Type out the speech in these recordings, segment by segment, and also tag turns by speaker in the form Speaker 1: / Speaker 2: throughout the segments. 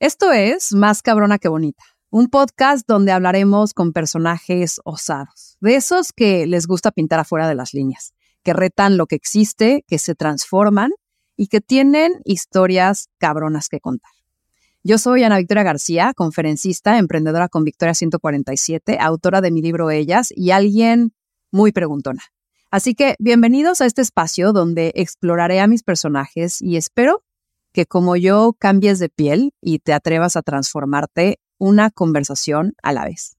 Speaker 1: Esto es Más cabrona que bonita, un podcast donde hablaremos con personajes osados, de esos que les gusta pintar afuera de las líneas, que retan lo que existe, que se transforman y que tienen historias cabronas que contar. Yo soy Ana Victoria García, conferencista, emprendedora con Victoria 147, autora de mi libro Ellas y alguien muy preguntona. Así que bienvenidos a este espacio donde exploraré a mis personajes y espero que como yo cambies de piel y te atrevas a transformarte una conversación a la vez.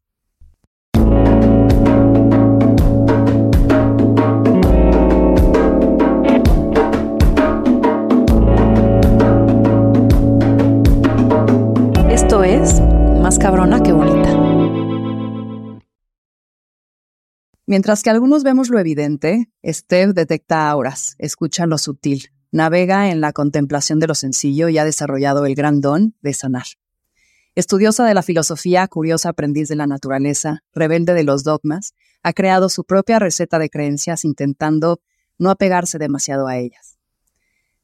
Speaker 1: Esto es Más cabrona que bonita. Mientras que algunos vemos lo evidente, Steph detecta auras, escucha lo sutil, navega en la contemplación de lo sencillo y ha desarrollado el gran don de sanar. Estudiosa de la filosofía, curiosa aprendiz de la naturaleza, rebelde de los dogmas, ha creado su propia receta de creencias intentando no apegarse demasiado a ellas.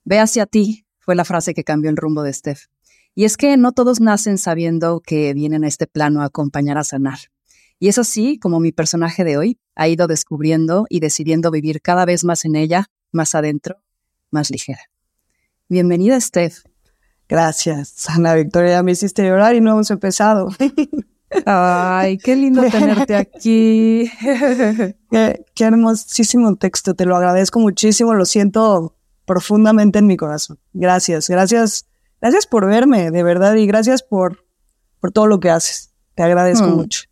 Speaker 1: Ve hacia ti, fue la frase que cambió el rumbo de Steph. Y es que no todos nacen sabiendo que vienen a este plano a acompañar a sanar. Y es así como mi personaje de hoy ha ido descubriendo y decidiendo vivir cada vez más en ella, más adentro, más ligera. Bienvenida, Steph.
Speaker 2: Gracias, Ana Victoria. Me hiciste llorar y no hemos empezado.
Speaker 1: Ay, qué lindo tenerte aquí.
Speaker 2: qué, qué, hermosísimo texto. Te lo agradezco muchísimo. Lo siento profundamente en mi corazón. Gracias, gracias, gracias por verme, de verdad, y gracias por, por todo lo que haces. Te agradezco mm. mucho.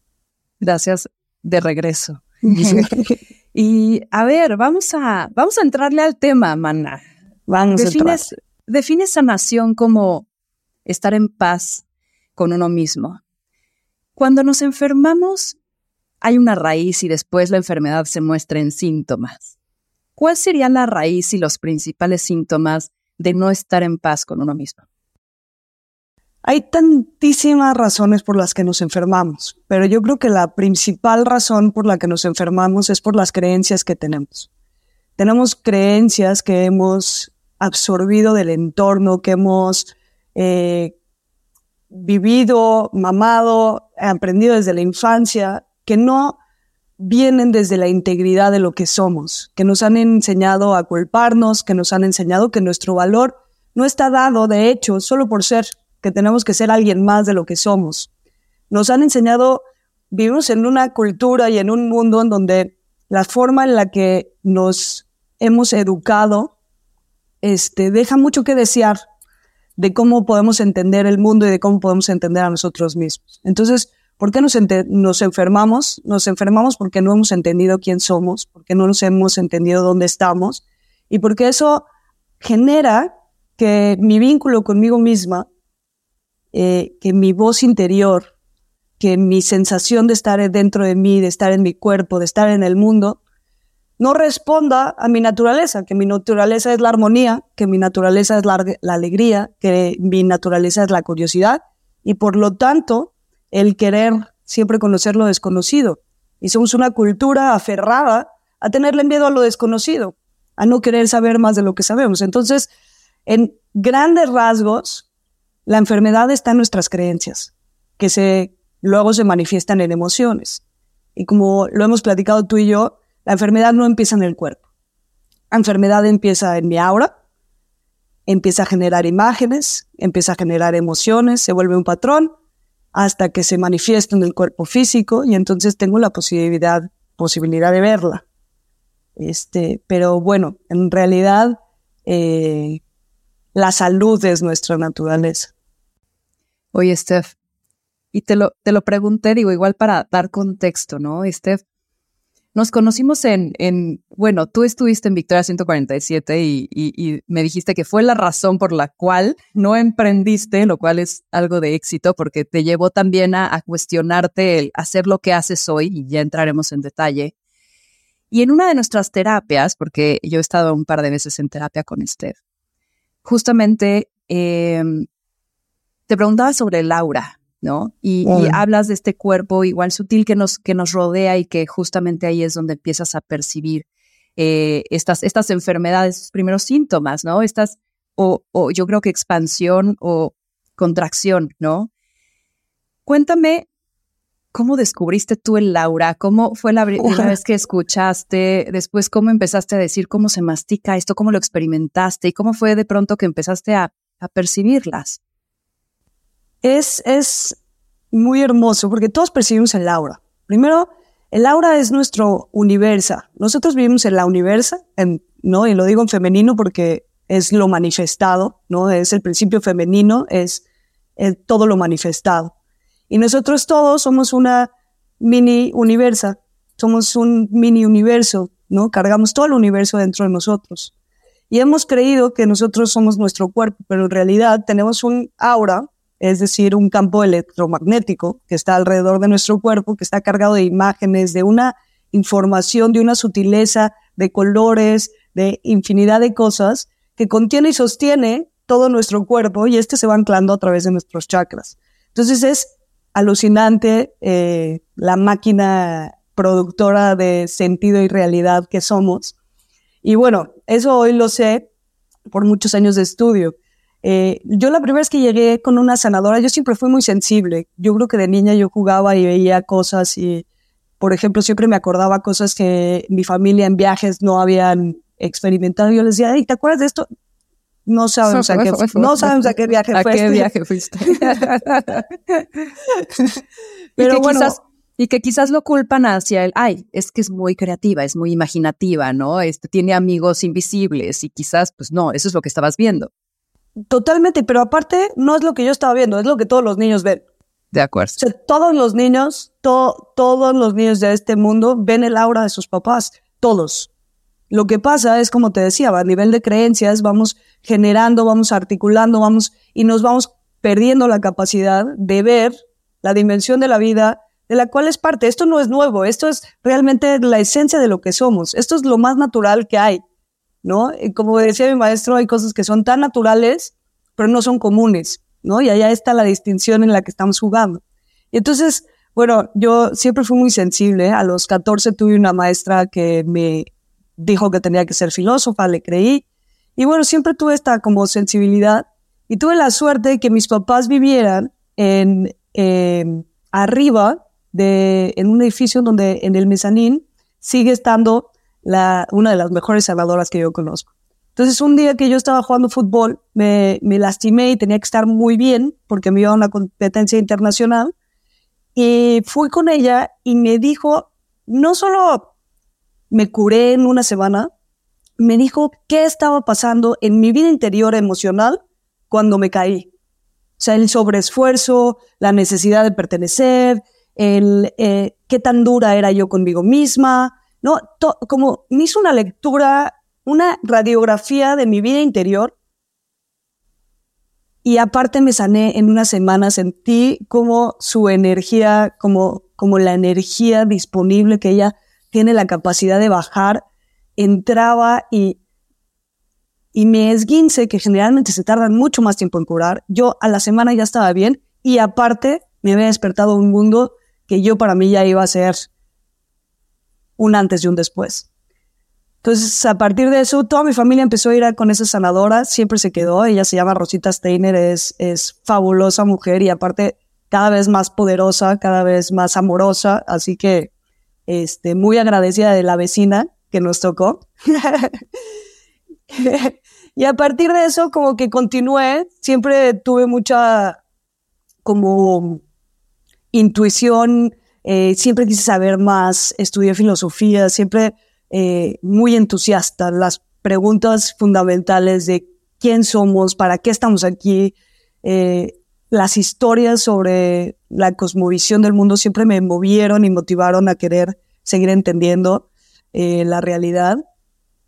Speaker 1: Gracias de regreso. y a ver, vamos a, vamos a entrarle al tema, mana.
Speaker 2: Vamos
Speaker 1: defines, a defines sanación como estar en paz con uno mismo. Cuando nos enfermamos, hay una raíz y después la enfermedad se muestra en síntomas. ¿Cuál sería la raíz y los principales síntomas de no estar en paz con uno mismo?
Speaker 2: Hay tantísimas razones por las que nos enfermamos, pero yo creo que la principal razón por la que nos enfermamos es por las creencias que tenemos. Tenemos creencias que hemos absorbido del entorno, que hemos eh, vivido, mamado, aprendido desde la infancia, que no vienen desde la integridad de lo que somos, que nos han enseñado a culparnos, que nos han enseñado que nuestro valor no está dado, de hecho, solo por ser que tenemos que ser alguien más de lo que somos. Nos han enseñado, vivimos en una cultura y en un mundo en donde la forma en la que nos hemos educado este, deja mucho que desear de cómo podemos entender el mundo y de cómo podemos entender a nosotros mismos. Entonces, ¿por qué nos, nos enfermamos? Nos enfermamos porque no hemos entendido quién somos, porque no nos hemos entendido dónde estamos y porque eso genera que mi vínculo conmigo misma eh, que mi voz interior, que mi sensación de estar dentro de mí, de estar en mi cuerpo, de estar en el mundo, no responda a mi naturaleza, que mi naturaleza es la armonía, que mi naturaleza es la, la alegría, que mi naturaleza es la curiosidad y por lo tanto el querer siempre conocer lo desconocido. Y somos una cultura aferrada a tenerle miedo a lo desconocido, a no querer saber más de lo que sabemos. Entonces, en grandes rasgos, la enfermedad está en nuestras creencias, que luego se manifiestan en emociones. Y como lo hemos platicado tú y yo, la enfermedad no empieza en el cuerpo. La enfermedad empieza en mi aura, empieza a generar imágenes, empieza a generar emociones, se vuelve un patrón hasta que se manifiesta en el cuerpo físico y entonces tengo la posibilidad, posibilidad de verla. Este, pero bueno, en realidad eh, la salud es nuestra naturaleza.
Speaker 1: Oye, Steph, y te lo, te lo pregunté, digo, igual para dar contexto, ¿no? Steph, nos conocimos en, en, bueno, tú estuviste en Victoria 147 y, y, me dijiste que fue la razón por la cual no emprendiste, lo cual es algo de éxito porque te llevó también a, a cuestionarte el hacer lo que haces hoy y ya entraremos en detalle. Y en una de nuestras terapias, porque yo he estado un par de veces en terapia con Steph, justamente eh, te preguntaba sobre el aura, ¿no? Y, hablas de este cuerpo igual sutil que nos, que nos rodea y que justamente ahí es donde empiezas a percibir eh, estas, estas enfermedades, primeros síntomas, ¿no? Estas, o, o yo creo que expansión o contracción, ¿no? Cuéntame ¿Cómo descubriste tú el Laura? ¿Cómo fue la primera vez que escuchaste? Después, ¿cómo empezaste a decir cómo se mastica esto? ¿Cómo lo experimentaste? ¿Y cómo fue de pronto que empezaste a, percibirlas?
Speaker 2: Es, es muy hermoso porque todos percibimos el Laura. Primero, el aura es nuestro universo. Nosotros vivimos en la universa, ¿no? Y lo digo en femenino porque es lo manifestado, ¿no? Es el principio femenino, es todo lo manifestado. Y nosotros todos somos una mini universa, somos un mini universo, ¿no? Cargamos todo el universo dentro de nosotros. Y hemos creído que nosotros somos nuestro cuerpo, pero en realidad tenemos un aura, es decir, un campo electromagnético que está alrededor de nuestro cuerpo, que está cargado de imágenes, de una información, de una sutileza, de colores, de infinidad de cosas que contiene y sostiene todo nuestro cuerpo y este se va anclando a través de nuestros chakras. Entonces es alucinante eh, la máquina productora de sentido y realidad que somos. Y bueno, eso hoy lo sé por muchos años de estudio. Eh, yo la primera vez que llegué con una sanadora, yo siempre fui muy sensible. Yo creo que de niña yo jugaba y veía cosas y, por ejemplo, siempre me acordaba cosas que mi familia en viajes no habían experimentado. Yo les decía, ¿te acuerdas de esto? No sabemos, a, qué, no sabemos a qué viaje
Speaker 1: ¿A qué viaje fuiste? Pero y bueno, quizás, y que quizás lo culpan hacia el, ay, es que es muy creativa, es muy imaginativa, ¿no? Este tiene amigos invisibles y quizás, pues no, eso es lo que estabas viendo.
Speaker 2: Totalmente, pero aparte no es lo que yo estaba viendo, es lo que todos los niños ven.
Speaker 1: De acuerdo.
Speaker 2: O sea, todos los niños, todos los niños de este mundo ven el aura de sus papás, todos. Lo que pasa es, como te decía, a nivel de creencias vamos generando, vamos articulando, vamos y nos vamos perdiendo la capacidad de ver la dimensión de la vida de la cual es parte. Esto no es nuevo, esto es realmente la esencia de lo que somos. Esto es lo más natural que hay, ¿no? como decía mi maestro, hay cosas que son tan naturales, pero no son comunes, ¿no? Y allá está la distinción en la que estamos jugando. Y entonces, bueno, yo siempre fui muy sensible. A los 14 tuve una maestra que me dijo que tenía que ser filósofa, le creí. Y bueno, siempre tuve esta como sensibilidad y tuve la suerte de que mis papás vivieran en arriba de en un edificio donde en el mezanín sigue estando la, una de las mejores salvadoras que yo conozco. Entonces, un día que yo estaba jugando fútbol, me, me lastimé y tenía que estar muy bien porque me iba a una competencia internacional. Y fui con ella y me dijo, no solo me curé en una semana, me dijo qué estaba pasando en mi vida interior emocional cuando me caí. O sea, el sobreesfuerzo, la necesidad de pertenecer, el eh, qué tan dura era yo conmigo misma, ¿no? como me hizo una lectura, una radiografía de mi vida interior y aparte me sané en una semana, sentí como su energía, como, como la energía disponible que ella tiene la capacidad de bajar, entraba y, y me esguince, que generalmente se tardan mucho más tiempo en curar. Yo a la semana ya estaba bien y aparte me había despertado un mundo que yo para mí ya iba a ser un antes y un después. Entonces, a partir de eso, toda mi familia empezó a ir con esa sanadora, siempre se quedó, ella se llama Rosita Steiner, es, es fabulosa mujer y aparte cada vez más poderosa, cada vez más amorosa, así que este, muy agradecida de la vecina que nos tocó. y a partir de eso, como que continué, siempre tuve mucha como intuición, eh, siempre quise saber más, estudié filosofía, siempre eh, muy entusiasta. Las preguntas fundamentales de quién somos, para qué estamos aquí, eh, las historias sobre la cosmovisión del mundo siempre me movieron y motivaron a querer seguir entendiendo eh, la realidad.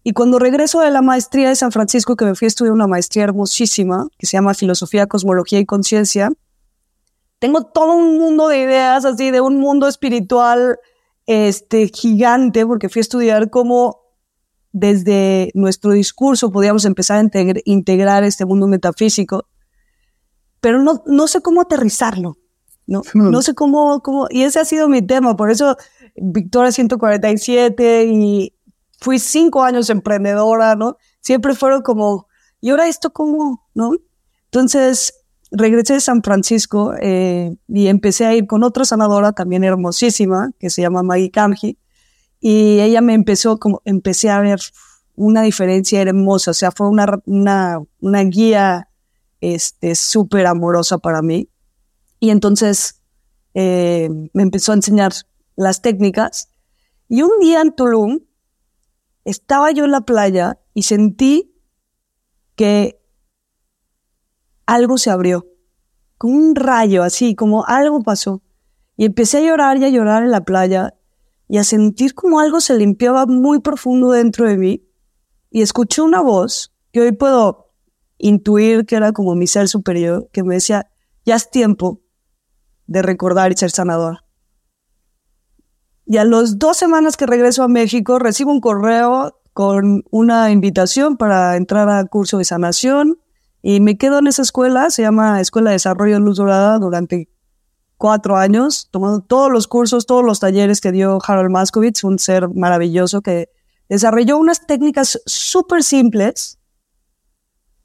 Speaker 2: Y cuando regreso de la maestría de San Francisco, que me fui a estudiar una maestría hermosísima, que se llama Filosofía, Cosmología y Conciencia, tengo todo un mundo de ideas así, de un mundo espiritual este, gigante, porque fui a estudiar cómo desde nuestro discurso podíamos empezar a integrar este mundo metafísico pero no, no sé cómo aterrizarlo. No, hmm. no sé cómo, cómo, y ese ha sido mi tema, por eso Victoria 147 y fui cinco años emprendedora, ¿no? Siempre fueron como, ¿y ahora esto cómo? ¿No? Entonces, regresé de San Francisco eh, y empecé a ir con otra sanadora también hermosísima que se llama Maggie Kamji y ella me empezó como empecé a ver una diferencia hermosa, o sea, fue una, una, una guía este súper amorosa para mí. Y entonces eh, me empezó a enseñar las técnicas. Y un día en Tulum estaba yo en la playa y sentí que algo se abrió, como un rayo, así, como algo pasó. Y empecé a llorar y a llorar en la playa y a sentir como algo se limpiaba muy profundo dentro de mí. Y escuché una voz que hoy puedo intuir que era como mi ser superior, que me decía, ya es tiempo de recordar y ser sanador. Y a las dos semanas que regreso a México, recibo un correo con una invitación para entrar a curso de sanación y me quedo en esa escuela, se llama Escuela de Desarrollo de Luz Dorada, durante cuatro años, tomando todos los cursos, todos los talleres que dio Harold Maskovitz, un ser maravilloso que desarrolló unas técnicas súper simples,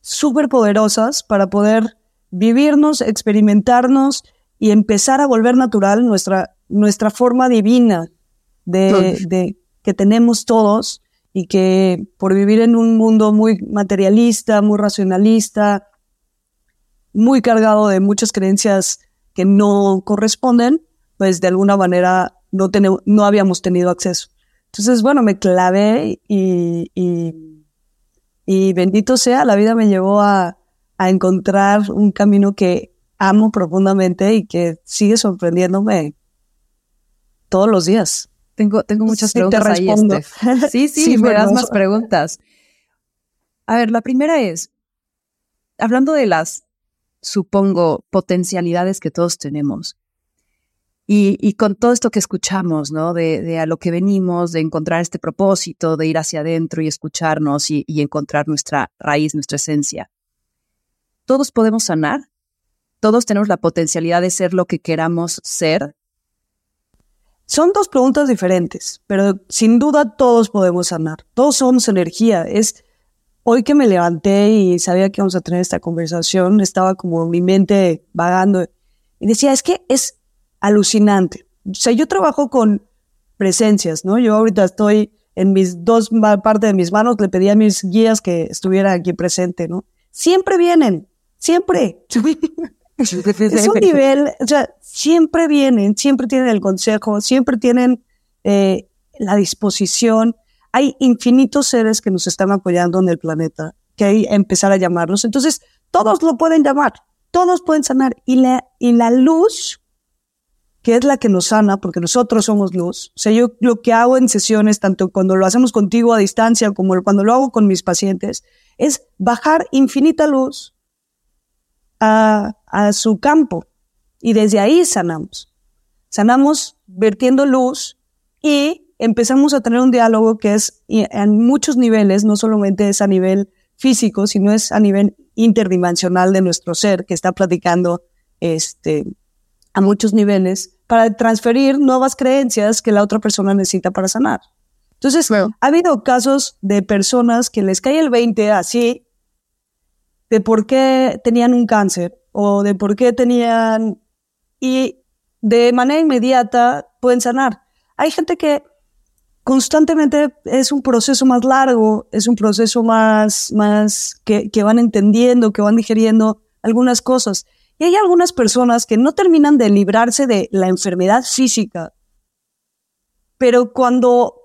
Speaker 2: súper poderosas para poder vivirnos, experimentarnos y empezar a volver natural nuestra, nuestra forma divina de, de que tenemos todos y que por vivir en un mundo muy materialista, muy racionalista, muy cargado de muchas creencias que no corresponden, pues de alguna manera no, tenemos, no habíamos tenido acceso. Entonces, bueno, me clavé y, y, y bendito sea, la vida me llevó a, a encontrar un camino que amo profundamente y que sigue sorprendiéndome todos los días.
Speaker 1: Tengo, tengo muchas preguntas ahí, Sí, sí, me das más preguntas. A ver, la primera es, hablando de las, supongo, potencialidades que todos tenemos, y, y con todo esto que escuchamos, ¿no? De, de, a lo que venimos, de encontrar este propósito, de ir hacia adentro y escucharnos y, y encontrar nuestra raíz, nuestra esencia. ¿Todos podemos sanar? ¿Todos tenemos la potencialidad de ser lo que queramos ser?
Speaker 2: Son dos preguntas diferentes, pero sin duda todos podemos sanar. Todos somos energía. Es hoy que me levanté y sabía que íbamos a tener esta conversación, estaba como mi mente vagando y decía, es que es alucinante. O sea, yo trabajo con presencias, ¿no? Yo ahorita estoy en mis dos partes de mis manos, le pedí a mis guías que estuvieran aquí presente, ¿no? Siempre vienen, siempre. es un nivel, o sea, siempre vienen, siempre tienen el consejo, siempre tienen eh, la disposición. Hay infinitos seres que nos están apoyando en el planeta, que hay empezar a llamarlos. Entonces, todos lo pueden llamar, todos pueden sanar. Y la, y la luz, que es la que nos sana, porque nosotros somos luz. O sea, yo lo que hago en sesiones, tanto cuando lo hacemos contigo a distancia como cuando lo hago con mis pacientes, es bajar infinita luz a, su campo y desde ahí sanamos. Sanamos vertiendo luz y empezamos a tener un diálogo que es en muchos niveles, no solamente es a nivel físico, sino es a nivel interdimensional de nuestro ser que está platicando este, a muchos niveles para transferir nuevas creencias que la otra persona necesita para sanar. Entonces, ha habido casos de personas que les cae el 20 así de por qué tenían un cáncer o de por qué tenían y de manera inmediata pueden sanar. Hay gente que constantemente es un proceso más largo, es un proceso más, más que, que van entendiendo, que van digeriendo algunas cosas. Y hay algunas personas que no terminan de librarse de la enfermedad física, pero cuando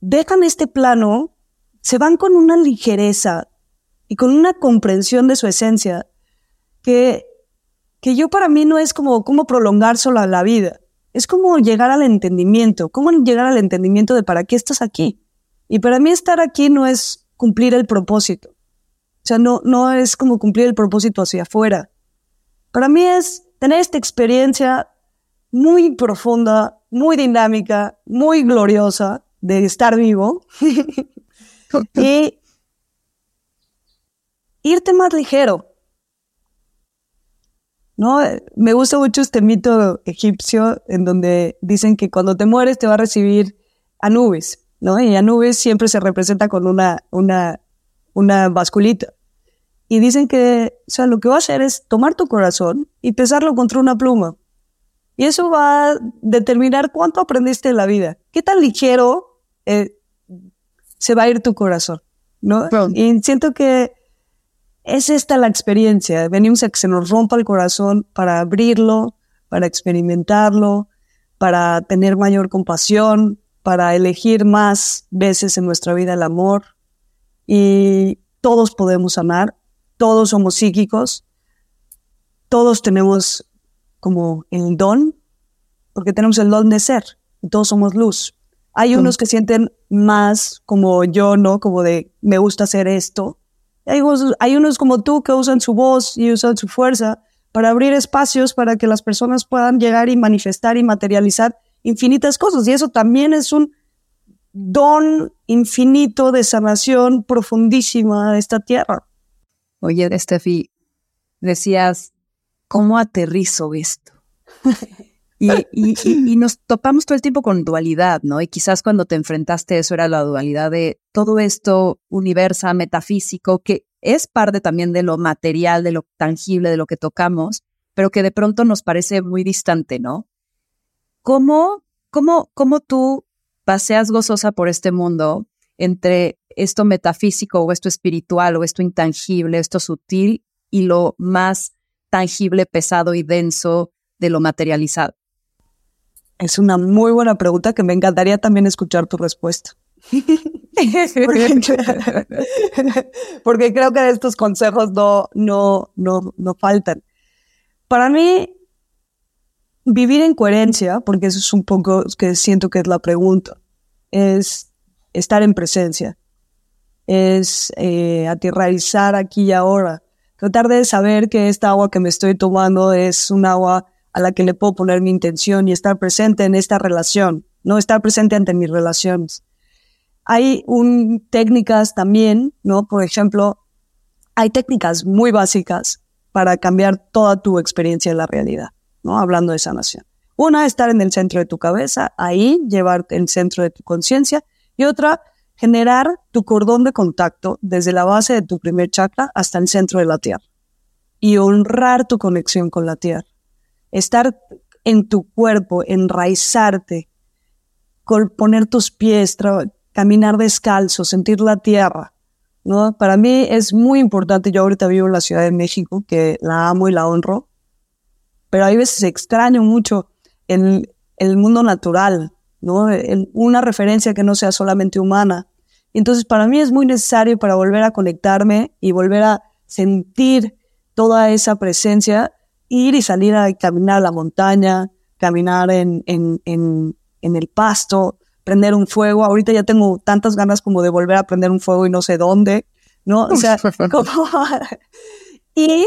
Speaker 2: dejan este plano, se van con una ligereza, y con una comprensión de su esencia que, que yo para mí no es como cómo prolongar solo la vida, es como llegar al entendimiento, cómo llegar al entendimiento de para qué estás aquí. Y para mí estar aquí no es cumplir el propósito, o sea, no, no es como cumplir el propósito hacia afuera. Para mí es tener esta experiencia muy profunda, muy dinámica, muy gloriosa de estar vivo y irte más ligero. ¿No? Me gusta mucho este mito egipcio en donde dicen que cuando te mueres te va a recibir Anubis, ¿no? Y Anubis siempre se representa con una, una, una basculita. y dicen que, o sea, lo que va a hacer es tomar tu corazón y pesarlo contra una pluma. Y eso va a determinar cuánto aprendiste en la vida. ¿Qué tan ligero eh, se va a ir tu corazón? ¿no? Y siento que es esta la experiencia. Venimos a que se nos rompa el corazón para abrirlo, para experimentarlo, para tener mayor compasión, para elegir más veces en nuestra vida el amor. Y todos podemos amar, todos somos psíquicos, todos tenemos como el don, porque tenemos el don de ser, todos somos luz. Hay unos que sienten más como yo, ¿no? Como de, me gusta hacer esto. Hay, hay unos como tú que usan su voz y usan su fuerza para abrir espacios para que las personas puedan llegar y manifestar y materializar infinitas cosas. Y eso también es un don infinito de sanación profundísima de esta tierra.
Speaker 1: Oye, Steffi, decías, ¿cómo aterrizo esto? Y, nos topamos todo el tiempo con dualidad, ¿no? Y quizás cuando te enfrentaste eso era la dualidad de todo esto universa, metafísico, que es parte también de lo material, de lo tangible, de lo que tocamos, pero que de pronto nos parece muy distante, ¿no? ¿Cómo, cómo, cómo tú paseas gozosa por este mundo entre esto metafísico o esto espiritual o esto intangible, esto sutil y lo más tangible, pesado y denso de lo materializado?
Speaker 2: Es una muy buena pregunta que me encantaría también escuchar tu respuesta. porque, creo que estos consejos no, no, no, no faltan. Para mí, vivir en coherencia, porque eso es un poco que siento que es la pregunta, es estar en presencia, es eh, aterrizar aquí y ahora, tratar de saber que esta agua que me estoy tomando es un agua a la que le puedo poner mi intención y estar presente en esta relación, no estar presente ante mis relaciones. Hay un, técnicas también, ¿no? Por ejemplo, hay técnicas muy básicas para cambiar toda tu experiencia en la realidad, ¿no? Hablando de sanación. Una, estar en el centro de tu cabeza, ahí llevarte el centro de tu conciencia. Y otra, generar tu cordón de contacto desde la base de tu primer chakra hasta el centro de la tierra. Y honrar tu conexión con la tierra estar en tu cuerpo, enraizarte, poner tus pies, caminar descalzo, sentir la tierra. ¿no? Para mí es muy importante, yo ahorita vivo en la Ciudad de México, que la amo y la honro, pero hay veces extraño mucho el, el mundo natural, ¿no? una referencia que no sea solamente humana. Entonces, para mí es muy necesario para volver a conectarme y volver a sentir toda esa presencia, ir y salir a caminar a la montaña, caminar en, en, en, en el pasto, prender un fuego. Ahorita ya tengo tantas ganas como de volver a prender un fuego y no sé dónde, ¿no? O sea, como... y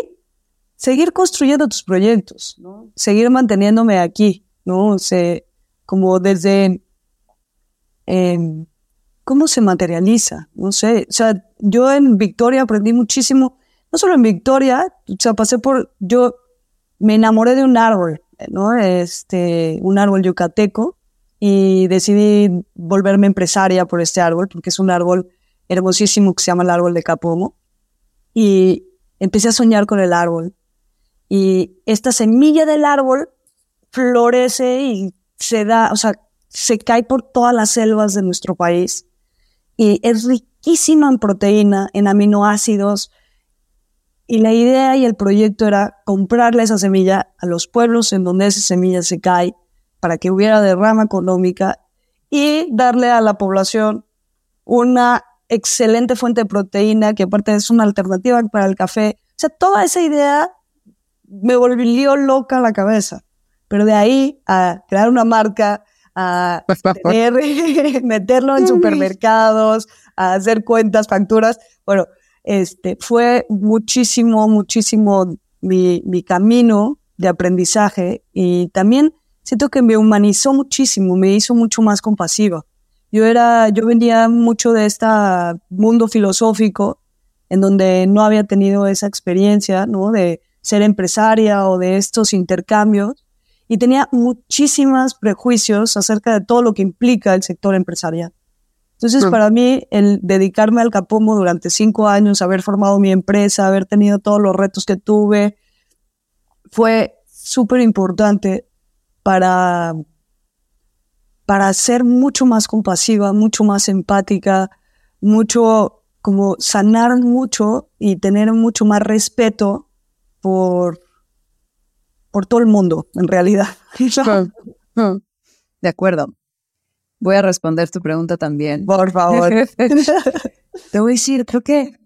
Speaker 2: seguir construyendo tus proyectos, ¿no? Seguir manteniéndome aquí, ¿no? O sea, como desde... Eh, ¿Cómo se materializa? No sé. O sea, yo en Victoria aprendí muchísimo, no solo en Victoria, o sea, pasé por, yo me enamoré de un árbol, ¿no? Este, un árbol yucateco y decidí volverme empresaria por este árbol porque es un árbol hermosísimo que se llama el árbol de Capomo y empecé a soñar con el árbol y esta semilla del árbol florece y se da, o sea, se cae por todas las selvas de nuestro país y es riquísima en proteína, en aminoácidos, y la idea y el proyecto era comprarle esa semilla a los pueblos en donde esa semilla se cae para que hubiera derrama económica y darle a la población una excelente fuente de proteína que aparte es una alternativa para el café. O sea, toda esa idea me volvió loca la cabeza. Pero de ahí a crear una marca, a meterlo en supermercados, a hacer cuentas, facturas, bueno, este, fue muchísimo, muchísimo mi, mi camino de aprendizaje y también siento que me humanizó muchísimo, me hizo mucho más compasiva. Yo era, yo venía mucho de este mundo filosófico en donde no había tenido esa experiencia, ¿no? De ser empresaria o de estos intercambios y tenía muchísimos prejuicios acerca de todo lo que implica el sector empresarial. Entonces, para mí, el dedicarme al Capomo durante cinco años, haber formado mi empresa, haber tenido todos los retos que tuve, fue súper importante para, para ser mucho más compasiva, mucho más empática, mucho como sanar mucho y tener mucho más respeto por, por todo el mundo, en realidad.
Speaker 1: De acuerdo. Voy a responder tu pregunta también.
Speaker 2: Por favor.
Speaker 1: Te voy a decir, creo que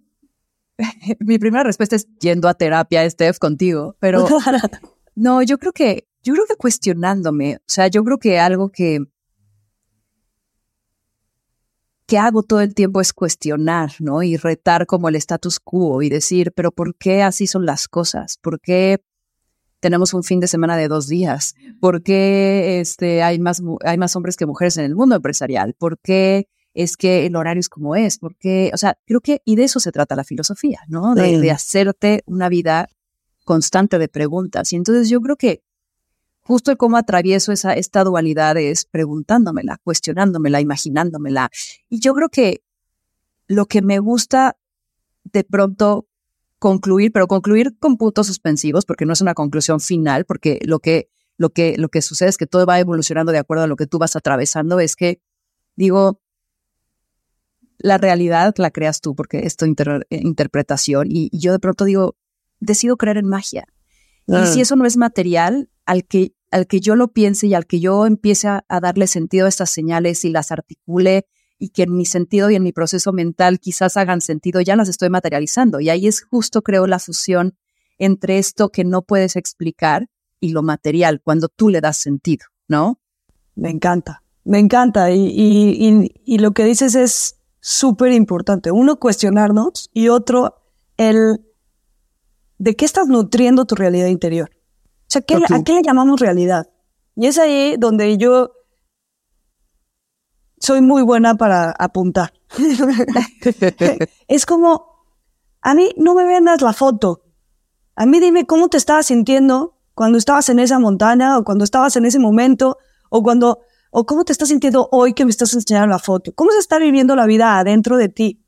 Speaker 1: mi primera respuesta es yendo a terapia, Steph, contigo, pero no, yo creo que, yo creo que cuestionándome, o sea, yo creo que algo que, que hago todo el tiempo es cuestionar, ¿no? Y retar como el status quo y decir, pero ¿por qué así son las cosas? ¿Por qué tenemos un fin de semana de dos días? ¿Por qué este, hay, más, hay más hombres que mujeres en el mundo empresarial? ¿Por qué es que el horario es como es? ¿Por qué? O sea, creo que, y de eso se trata la filosofía, ¿no? De, de hacerte una vida constante de preguntas. Y entonces yo creo que justo el cómo atravieso esa, esta dualidad es preguntándomela, cuestionándomela, imaginándomela. Y yo creo que lo que me gusta de pronto concluir, pero concluir con puntos suspensivos, porque no es una conclusión final, porque lo que, lo que, lo que sucede es que todo va evolucionando de acuerdo a lo que tú vas atravesando, es que, digo, la realidad la creas tú, porque es tu interpretación, y, yo de pronto digo, decido creer en magia. Y si eso no es material, al que, al que yo lo piense y al que yo empiece a, a darle sentido a estas señales y las articule y que en mi sentido y en mi proceso mental quizás hagan sentido, ya las estoy materializando. Y ahí es justo, creo, la fusión entre esto que no puedes explicar y lo material, cuando tú le das sentido, ¿no?
Speaker 2: Me encanta, me encanta. Y, y, y, lo que dices es súper importante. Uno, cuestionarnos y otro, el de qué estás nutriendo tu realidad interior. O sea, ¿a qué le llamamos realidad? Y es ahí donde yo soy muy buena para apuntar. es como, a mí no me vendas la foto. A mí dime cómo te estabas sintiendo cuando estabas en esa montaña o cuando estabas en ese momento o cuando, o cómo te estás sintiendo hoy que me estás enseñando la foto. ¿Cómo se está viviendo la vida adentro de ti?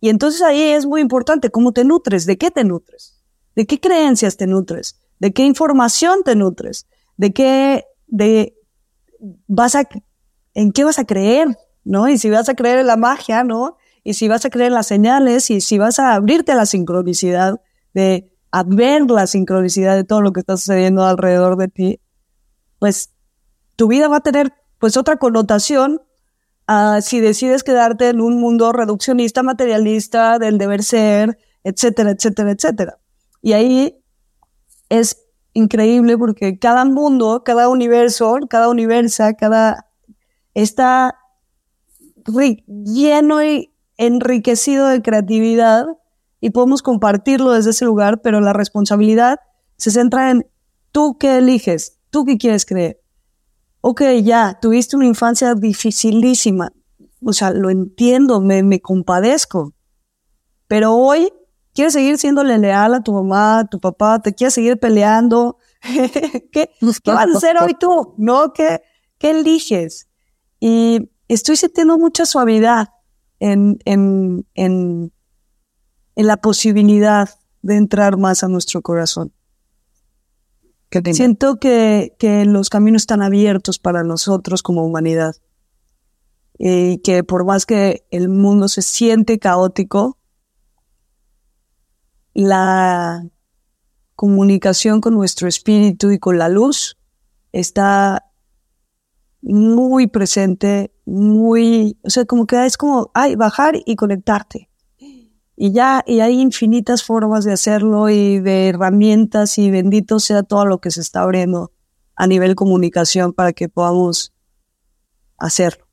Speaker 2: Y entonces ahí es muy importante cómo te nutres, de qué te nutres, de qué creencias te nutres, de qué información te nutres, de qué, de, vas a en qué vas a creer, ¿no? Y si vas a creer en la magia, ¿no? Y si vas a creer en las señales y si vas a abrirte a la sincronicidad de a ver la sincronicidad de todo lo que está sucediendo alrededor de ti, pues tu vida va a tener pues otra connotación uh, si decides quedarte en un mundo reduccionista, materialista, del deber ser, etcétera, etcétera, etcétera. Y ahí es increíble porque cada mundo, cada universo, cada universa, cada está lleno y enriquecido de creatividad y podemos compartirlo desde ese lugar, pero la responsabilidad se centra en tú qué eliges, tú qué quieres creer. Ok, ya, tuviste una infancia dificilísima, o sea, lo entiendo, me, me compadezco, pero hoy quieres seguir siéndole leal a tu mamá, a tu papá, te quieres seguir peleando. ¿Qué, ¿Qué vas a hacer hoy tú? ¿No? ¿Qué, qué eliges? Y estoy sintiendo mucha suavidad en, en, en, en la posibilidad de entrar más a nuestro corazón. Siento que, que los caminos están abiertos para nosotros como humanidad. Y que por más que el mundo se siente caótico, la comunicación con nuestro espíritu y con la luz está muy presente, muy, o sea, como que es como, ay, bajar y conectarte. Y ya, y hay infinitas formas de hacerlo y de herramientas y bendito sea todo lo que se está abriendo a nivel comunicación para que podamos hacerlo.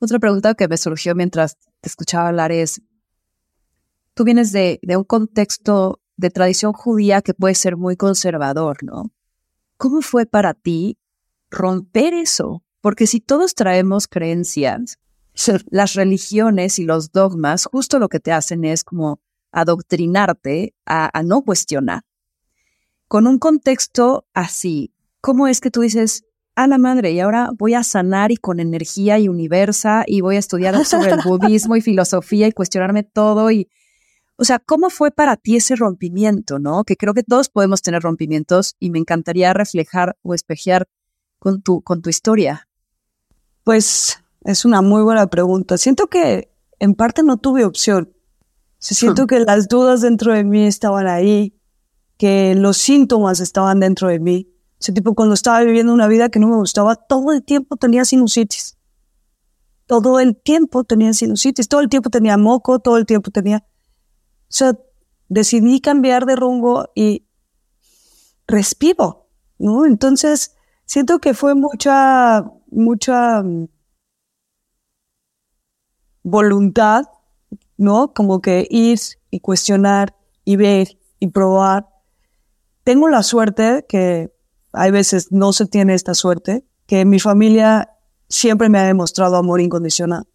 Speaker 1: Otra pregunta que me surgió mientras te escuchaba hablar es, tú vienes de, de un contexto de tradición judía que puede ser muy conservador, ¿no? ¿Cómo fue para ti romper eso, porque si todos traemos creencias, las religiones y los dogmas justo lo que te hacen es como adoctrinarte a, no cuestionar. Con un contexto así, ¿cómo es que tú dices, a la madre, y ahora voy a sanar y con energía y universa y voy a estudiar sobre el budismo y filosofía y cuestionarme todo y, o sea, ¿cómo fue para ti ese rompimiento, no? Que creo que todos podemos tener rompimientos y me encantaría reflejar o espejear con tu, con tu historia.
Speaker 2: Pues es una muy buena pregunta. Siento que en parte no tuve opción. siento hmm. que las dudas dentro de mí estaban ahí, que los síntomas estaban dentro de mí ese tipo, cuando estaba viviendo una vida que no me gustaba, todo el tiempo tenía sinusitis. Todo el tiempo tenía sinusitis, todo el tiempo tenía moco, todo el tiempo tenía... O sea, decidí cambiar de rumbo y respiro, ¿no? Entonces, siento que fue mucha, mucha mm, voluntad, ¿no? Como que ir y cuestionar y ver y probar. Tengo la suerte que hay veces no se tiene esta suerte, que mi familia siempre me ha demostrado amor incondicional.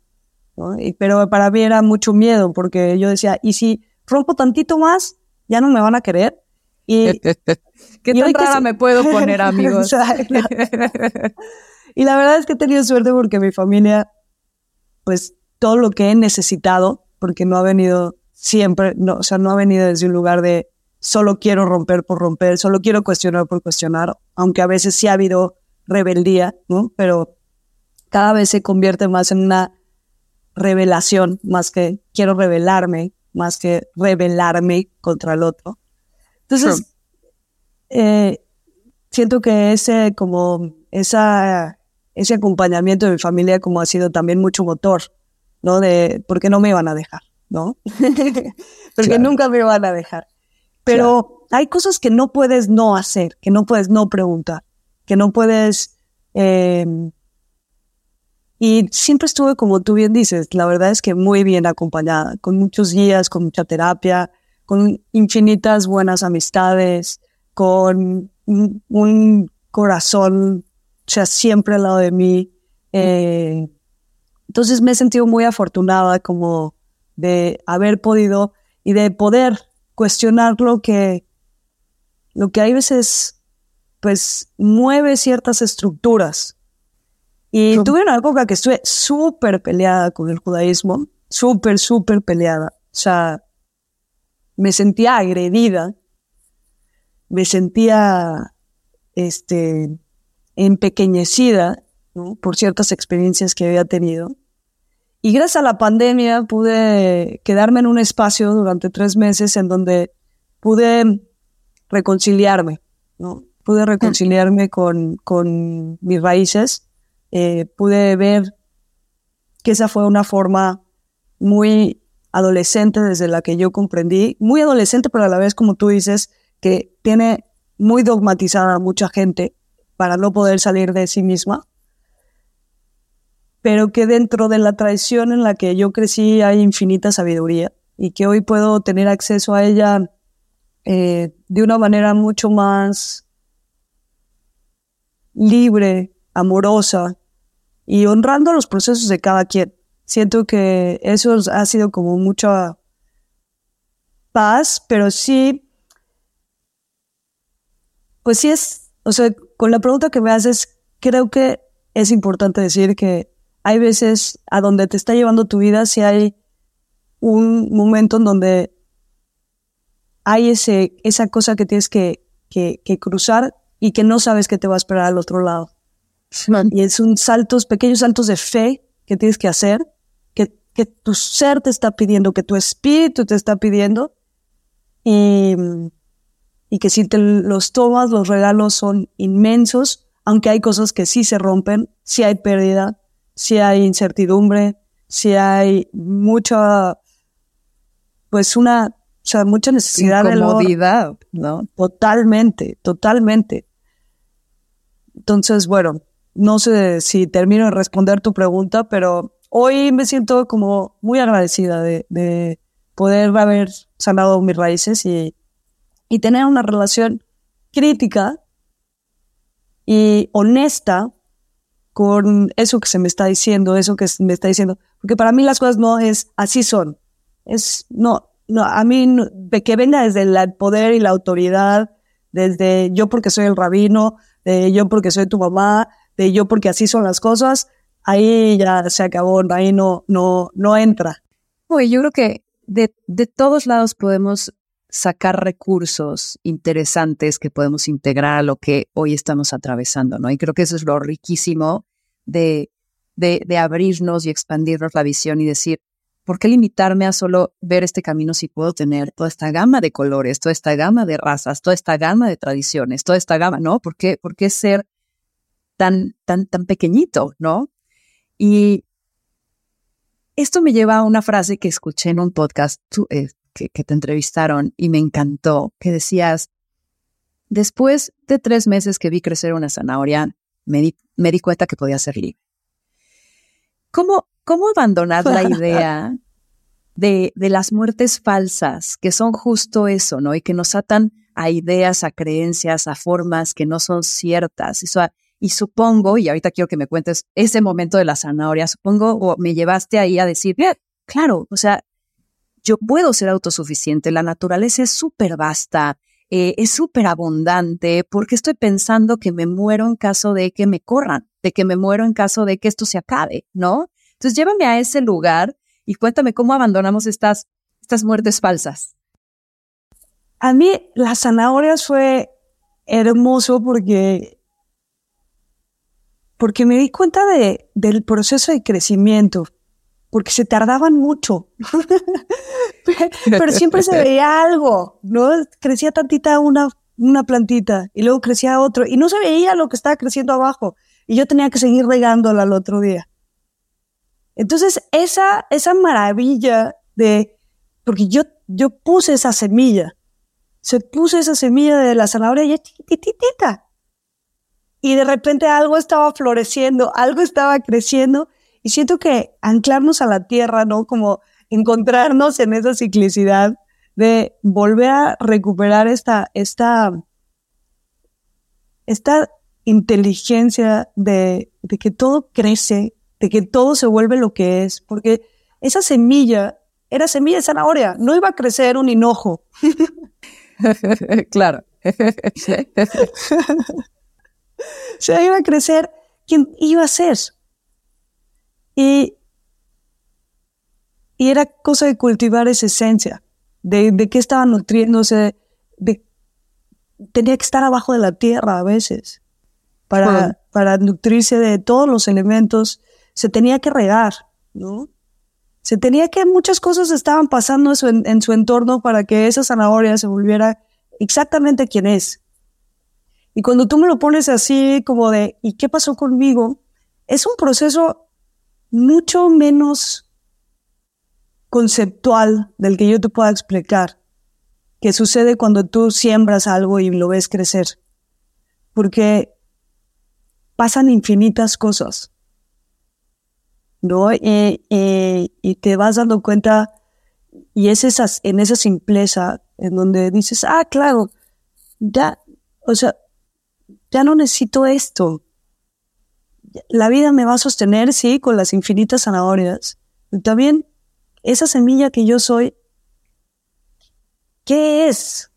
Speaker 2: pero para mí era mucho miedo, porque yo decía, ¿y si rompo tantito más, ya no me van a querer?
Speaker 1: Y, ¿Qué tan rara me puedo poner, amigos?
Speaker 2: y la verdad es que he tenido suerte porque mi familia, pues todo lo que he necesitado, porque no ha venido siempre, no, o sea, no ha venido desde un lugar de solo quiero romper por romper, solo quiero cuestionar por cuestionar, aunque a veces sí ha habido rebeldía, ¿no? Pero cada vez se convierte más en una revelación, más que quiero rebelarme, más que rebelarme contra el otro. Entonces, eh, siento que ese, como, esa, ese acompañamiento de mi familia como ha sido también mucho motor, ¿no? De, ¿por qué no me iban a dejar? ¿No? Porque nunca me van a dejar. Pero hay cosas que no puedes no hacer, que no puedes no preguntar, que no puedes... Em, y siempre estuve, como tú bien dices, la verdad es que muy bien acompañada, con muchos guías, con mucha terapia, con infinitas buenas amistades, con un, corazón, o sea, siempre al lado de mí. Eh, entonces me he sentido muy afortunada como de haber podido y de poder cuestionar lo que, lo que hay veces, pues, mueve ciertas estructuras. Y tuve una época que estuve súper peleada con el judaísmo, súper, súper peleada. O sea, me sentía agredida, me sentía, este, empequeñecida, Por ciertas experiencias que había tenido. Y gracias a la pandemia pude quedarme en un espacio durante tres meses en donde pude reconciliarme, ¿no? Pude reconciliarme con, con mis raíces, eh, pude ver que esa fue una forma muy adolescente desde la que yo comprendí, muy adolescente, pero a la vez, como tú dices, que tiene muy dogmatizada a mucha gente para no poder salir de sí misma pero que dentro de la tradición en la que yo crecí hay infinita sabiduría y que hoy puedo tener acceso a ella eh, de una manera mucho más libre, amorosa y honrando los procesos de cada quien. Siento que eso ha sido como mucha paz, pero sí, pues sí es, o sea, con la pregunta que me haces, creo que es importante decir que hay veces a donde te está llevando tu vida, si hay un momento en donde hay ese, esa cosa que tienes que, que, cruzar y que no sabes que te va a esperar al otro lado. Y es un saltos, pequeños saltos de fe que tienes que hacer, que, tu ser te está pidiendo, que tu espíritu te está pidiendo, y, y que si te los tomas, los regalos son inmensos, aunque hay cosas que sí se rompen, sí hay pérdida, si hay incertidumbre, si hay mucha, pues una, o sea, mucha necesidad
Speaker 1: de comodidad, ¿no?
Speaker 2: Totalmente, totalmente. Entonces, bueno, no sé si termino de responder tu pregunta, pero hoy me siento como muy agradecida de, de poder haber sanado mis raíces y, y tener una relación crítica y honesta con eso que se me está diciendo, eso que me está diciendo. Porque para mí las cosas no es así son. Es, no, no, a mí de que venga desde el poder y la autoridad, desde yo porque soy el rabino, de yo porque soy tu mamá, de yo porque así son las cosas, ahí ya se acabó, ahí no, no, no entra.
Speaker 1: Oye, yo creo que de, de todos lados podemos sacar recursos interesantes que podemos integrar a lo que hoy estamos atravesando, ¿no? Y creo que eso es lo riquísimo de, de, de abrirnos y expandirnos la visión y decir, ¿por qué limitarme a solo ver este camino si puedo tener toda esta gama de colores, toda esta gama de razas, toda esta gama de tradiciones, toda esta gama, ¿no? ¿Por qué, por qué ser tan, tan, tan pequeñito, ¿no? Y esto me lleva a una frase que escuché en un podcast eh, que, te entrevistaron y me encantó, que decías, después de tres meses que vi crecer una zanahoria, me di, me di cuenta que podía ser libre. ¿Cómo, cómo abandonar la idea de, de las muertes falsas, que son justo eso, ¿no? Y que nos atan a ideas, a creencias, a formas que no son ciertas. Eso, y supongo, y ahorita quiero que me cuentes ese momento de la zanahoria, supongo, o me llevaste ahí a decir, claro, o sea, yo puedo ser autosuficiente, la naturaleza es súper vasta, eh, es súper abundante, porque estoy pensando que me muero en caso de que me corran, de que me muero en caso de que esto se acabe, ¿no? Entonces llévame a ese lugar y cuéntame cómo abandonamos estas, estas muertes falsas.
Speaker 2: A mí las zanahorias fue hermoso porque porque me di cuenta de, del proceso de crecimiento, porque se tardaban mucho, pero siempre se veía algo, ¿no? Crecía tantita una, una plantita y luego crecía otro y no se veía lo que estaba creciendo abajo y yo tenía que seguir regándola al otro día. Entonces, esa, esa maravilla de, porque yo, yo puse esa semilla, se puso esa semilla de la zanahoria y es chiquititita y de repente algo estaba floreciendo, algo estaba creciendo y siento que anclarnos a la tierra, ¿no? Como encontrarnos en esa ciclicidad de volver a recuperar esta, esta, esta inteligencia de, de que todo crece, de que todo se vuelve lo que es, porque esa semilla era semilla de zanahoria, no iba a crecer un hinojo.
Speaker 1: claro.
Speaker 2: se iba a crecer quien iba a ser. Y, y era cosa de cultivar esa esencia, de, de qué estaba nutriéndose, de, tenía que estar abajo de la tierra a veces para, para nutrirse de todos los elementos, se tenía que regar, ¿no? Se tenía que, muchas cosas estaban pasando en en su entorno para que esa zanahoria se volviera exactamente quien es. Y cuando tú me lo pones así como de, ¿y qué pasó conmigo? Es un proceso mucho menos conceptual del que yo te pueda explicar, que sucede cuando tú siembras algo y lo ves crecer. Porque pasan infinitas cosas. ¿No? Y, y, te vas dando cuenta, y es esas, en esa simpleza, en donde dices, ah, claro, ya, o sea, ya no necesito esto. La vida me va a sostener, sí, con las infinitas zanahorias. Y también esa semilla que yo soy, ¿qué es?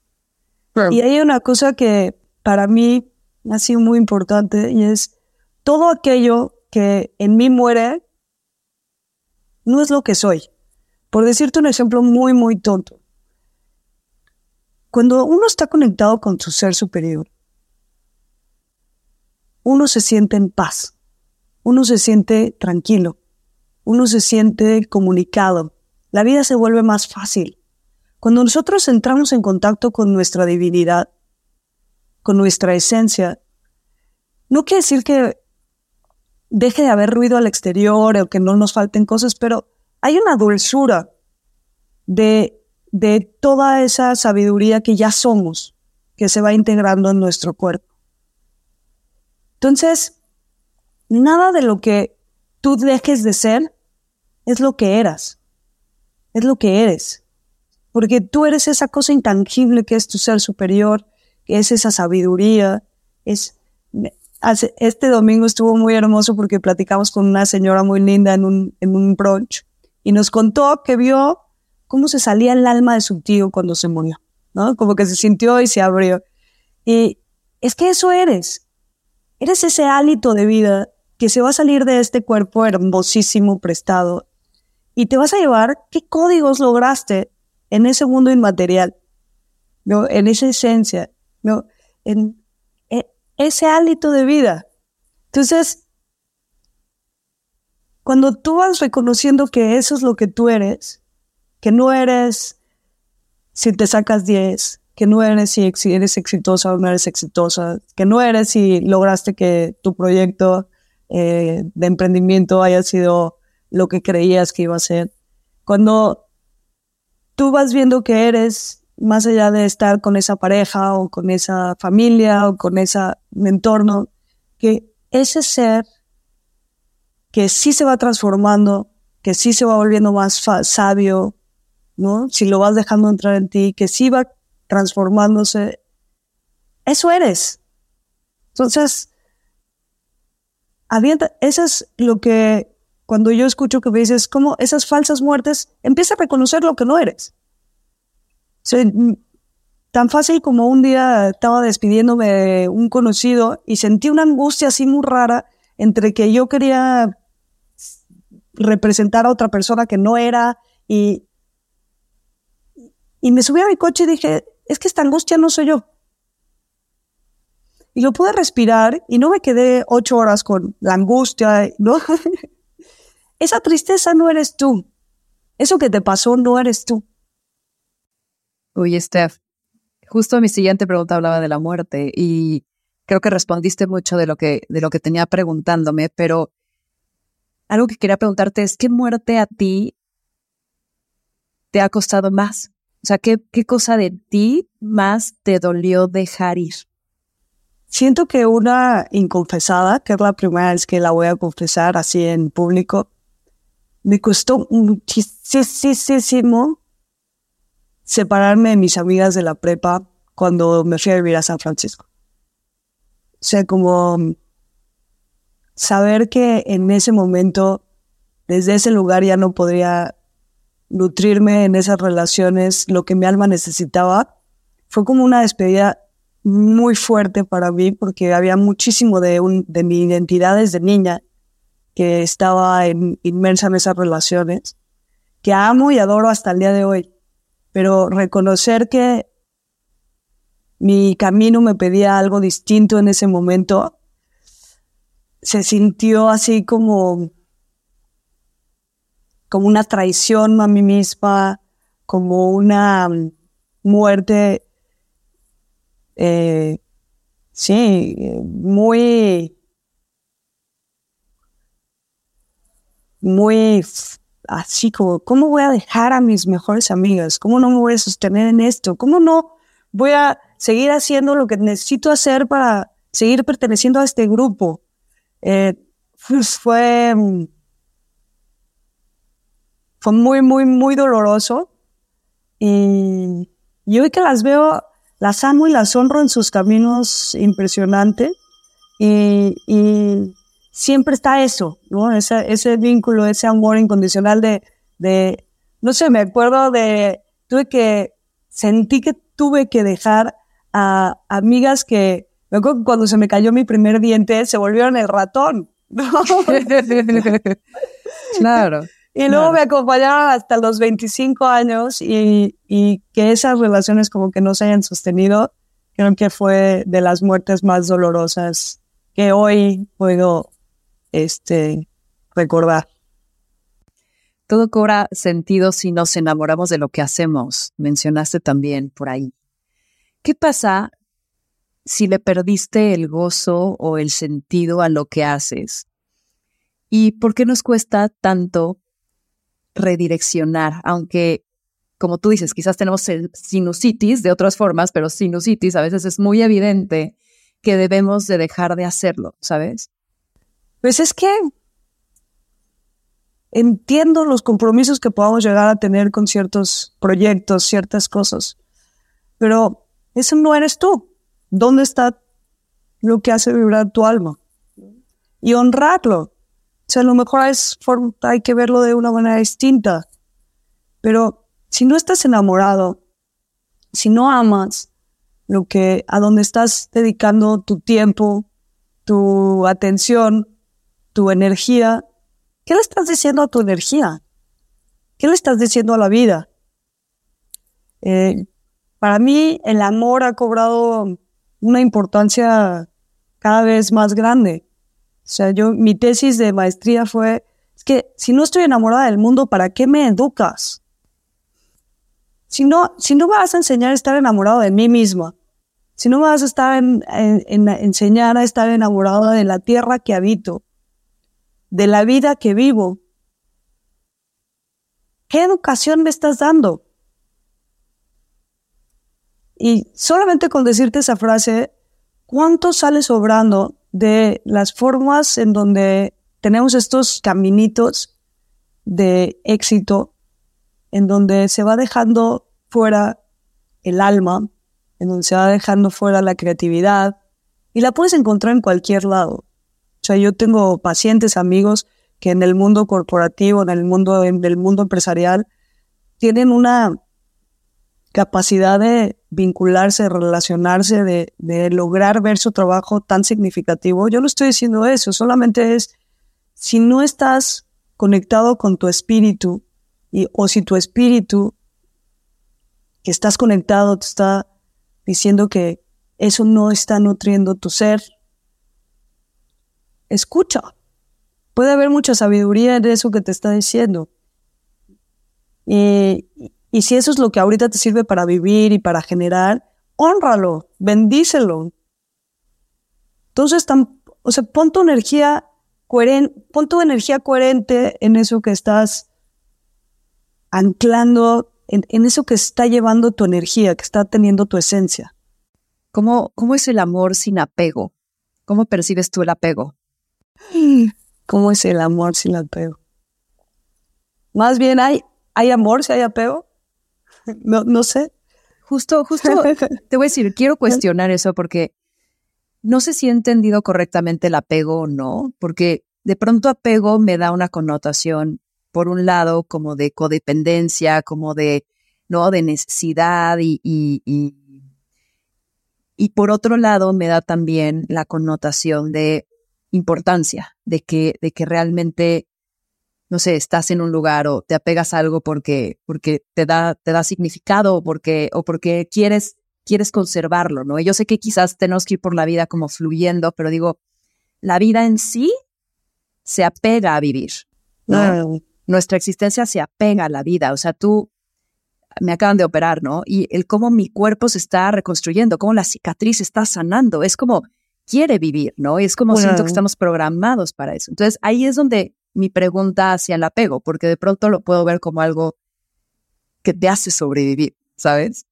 Speaker 2: Y hay una cosa que para mí ha sido muy importante y es todo aquello que en mí muere no es lo que soy. Por decirte un ejemplo muy, muy tonto. Cuando uno está conectado con su ser superior, uno se siente en paz, uno se siente tranquilo, uno se siente comunicado, la vida se vuelve más fácil. Cuando nosotros entramos en contacto con nuestra divinidad, con nuestra esencia, no quiere decir que deje de haber ruido al exterior o que no nos falten cosas, pero hay una dulzura de, de toda esa sabiduría que ya somos, que se va integrando en nuestro cuerpo. Entonces, nada de lo que tú dejes de ser es lo que eras, es lo que eres, porque tú eres esa cosa intangible que es tu ser superior, que es esa sabiduría, es... Este domingo estuvo muy hermoso porque platicamos con una señora muy linda en un, en un brunch y nos contó que vio cómo se salía el alma de su tío cuando se murió, ¿no? Como que se sintió y se abrió. Y es que eso eres, eres ese hálito de vida que se va a salir de este cuerpo hermosísimo prestado y te vas a llevar qué códigos lograste en ese mundo inmaterial, ¿no? en esa esencia, ¿no? en, en ese hálito de vida. Entonces, cuando tú vas reconociendo que eso es lo que tú eres, que no eres si te sacas 10, que no eres si eres exitosa o no eres exitosa, que no eres si lograste que tu proyecto eh, de emprendimiento haya sido lo que creías que iba a ser. Cuando tú vas viendo que eres, más allá de estar con esa pareja o con esa familia o con ese entorno, que ese ser que sí se va transformando, que sí se va volviendo más sabio, ¿no? Si lo vas dejando entrar en ti, que sí va transformándose, eso eres. Entonces, eso es lo que cuando yo escucho que me dices, como esas falsas muertes, empieza a reconocer lo que no eres. tan fácil como un día estaba despidiéndome de un conocido y sentí una angustia así muy rara entre que yo quería representar a otra persona que no era y, y me subí a mi coche y dije, es que esta angustia no soy yo. Y lo pude respirar y no me quedé ocho horas con la angustia, ¿no? Esa tristeza no eres tú. Eso que te pasó no eres tú.
Speaker 1: Oye, Steph, justo mi siguiente pregunta hablaba de la muerte y creo que respondiste mucho de lo que, de lo que tenía preguntándome, pero algo que quería preguntarte es, ¿qué muerte a ti te ha costado más? O sea, ¿qué, qué cosa de ti más te dolió dejar ir?
Speaker 2: Siento que una inconfesada, que es la primera vez que la voy a confesar así en público, me costó muchísimo separarme de mis amigas de la prepa cuando me fui a vivir a San Francisco. O sea, como saber que en ese momento, desde ese lugar ya no podría nutrirme en esas relaciones lo que mi alma necesitaba, fue como una despedida muy fuerte para mí porque había muchísimo de, mi identidad desde niña que estaba inmersa en esas relaciones, que amo y adoro hasta el día de hoy. Pero reconocer que mi camino me pedía algo distinto en ese momento, se sintió así como, como una traición a mí misma, como una muerte, eh, sí, muy, muy así como, ¿cómo voy a dejar a mis mejores amigas? ¿Cómo no me voy a sostener en esto? ¿Cómo no voy a seguir haciendo lo que necesito hacer para seguir perteneciendo a este grupo? Eh, pues fue, fue muy, muy, muy doloroso. Y, y hoy que las veo, las amo y las honro en sus caminos impresionantes. Y, y siempre está eso, ¿no? Ese, ese vínculo, ese amor incondicional de, de, no sé, me acuerdo de, tuve que, sentí que tuve que dejar a amigas que, me acuerdo que cuando se me cayó mi primer diente, se volvieron el ratón.
Speaker 1: claro.
Speaker 2: Y luego me acompañaron hasta los 25 años y, y que esas relaciones como que no se hayan sostenido, creo que fue de las muertes más dolorosas que hoy puedo este, recordar.
Speaker 1: Todo cobra sentido si nos enamoramos de lo que hacemos, mencionaste también por ahí. ¿Qué pasa si le perdiste el gozo o el sentido a lo que haces? ¿Y por qué nos cuesta tanto redireccionar? Aunque, como tú dices, quizás tenemos sinusitis de otras formas, pero sinusitis a veces es muy evidente que debemos de dejar de hacerlo, ¿sabes?
Speaker 2: Pues es que entiendo los compromisos que podamos llegar a tener con ciertos proyectos, ciertas cosas, pero eso no eres tú. ¿Dónde está lo que hace vibrar tu alma? Y honrarlo. O sea, a lo mejor es, hay que verlo de una manera distinta, pero si no estás enamorado, si no amas lo que, a donde estás dedicando tu tiempo, tu atención, tu energía, ¿qué le estás diciendo a tu energía? ¿Qué le estás diciendo a la vida? Eh, para mí el amor ha cobrado una importancia cada vez más grande. O sea, yo, mi tesis de maestría fue, es que si no estoy enamorada del mundo, ¿para qué me educas? Si no, si no vas a enseñar a estar enamorado de mí misma, si no vas a estar en, enseñar a estar enamorada de la tierra que habito, de la vida que vivo, ¿qué educación me estás dando? Y solamente con decirte esa frase, ¿cuánto sale sobrando de las formas en donde tenemos estos caminitos de éxito, en donde se va dejando fuera el alma, en donde se va dejando fuera la creatividad, y la puedes encontrar en cualquier lado. O sea, yo tengo pacientes, amigos que en el mundo corporativo, en el mundo, en el mundo empresarial, tienen una capacidad de vincularse, relacionarse, de, de, lograr ver su trabajo tan significativo. Yo no estoy diciendo eso, solamente es, si no estás conectado con tu espíritu, y, o si tu espíritu que estás conectado te está diciendo que eso no está nutriendo tu ser, escucha. Puede haber mucha sabiduría en eso que te está diciendo. Y, y si eso es lo que ahorita te sirve para vivir y para generar, honralo, bendícelo. Entonces, o sea, pon tu energía coherente, pon tu energía coherente en eso que estás anclando, en, en, eso que está llevando tu energía, que está teniendo tu esencia.
Speaker 1: ¿Cómo, ¿Cómo es el amor sin apego? ¿Cómo percibes tú el apego?
Speaker 2: ¿Cómo es el amor sin apego? Más bien, ¿hay, ¿hay amor si hay apego? No, no sé.
Speaker 1: Justo, justo, te voy a decir, quiero cuestionar eso porque no sé si he entendido correctamente el apego o no, porque de pronto apego me da una connotación, por un lado, como de codependencia, como de, ¿no? De necesidad y, y, y, y por otro lado me da también la connotación de importancia, de que, de que realmente no sé, estás en un lugar o te apegas a algo porque, porque te da, te da significado o porque, o porque quieres, quieres conservarlo, ¿no? Y yo sé que quizás tenemos que ir por la vida como fluyendo, pero digo, la vida en sí se apega a vivir, ¿no? Nuestra existencia se apega a la vida. O sea, tú, me acaban de operar, ¿no? Y el cómo mi cuerpo se está reconstruyendo, cómo la cicatriz está sanando, es como quiere vivir, ¿no? Y es como siento que estamos programados para eso. Entonces ahí es donde mi pregunta hacia el apego, porque de pronto lo puedo ver como algo que te hace sobrevivir, ¿sabes?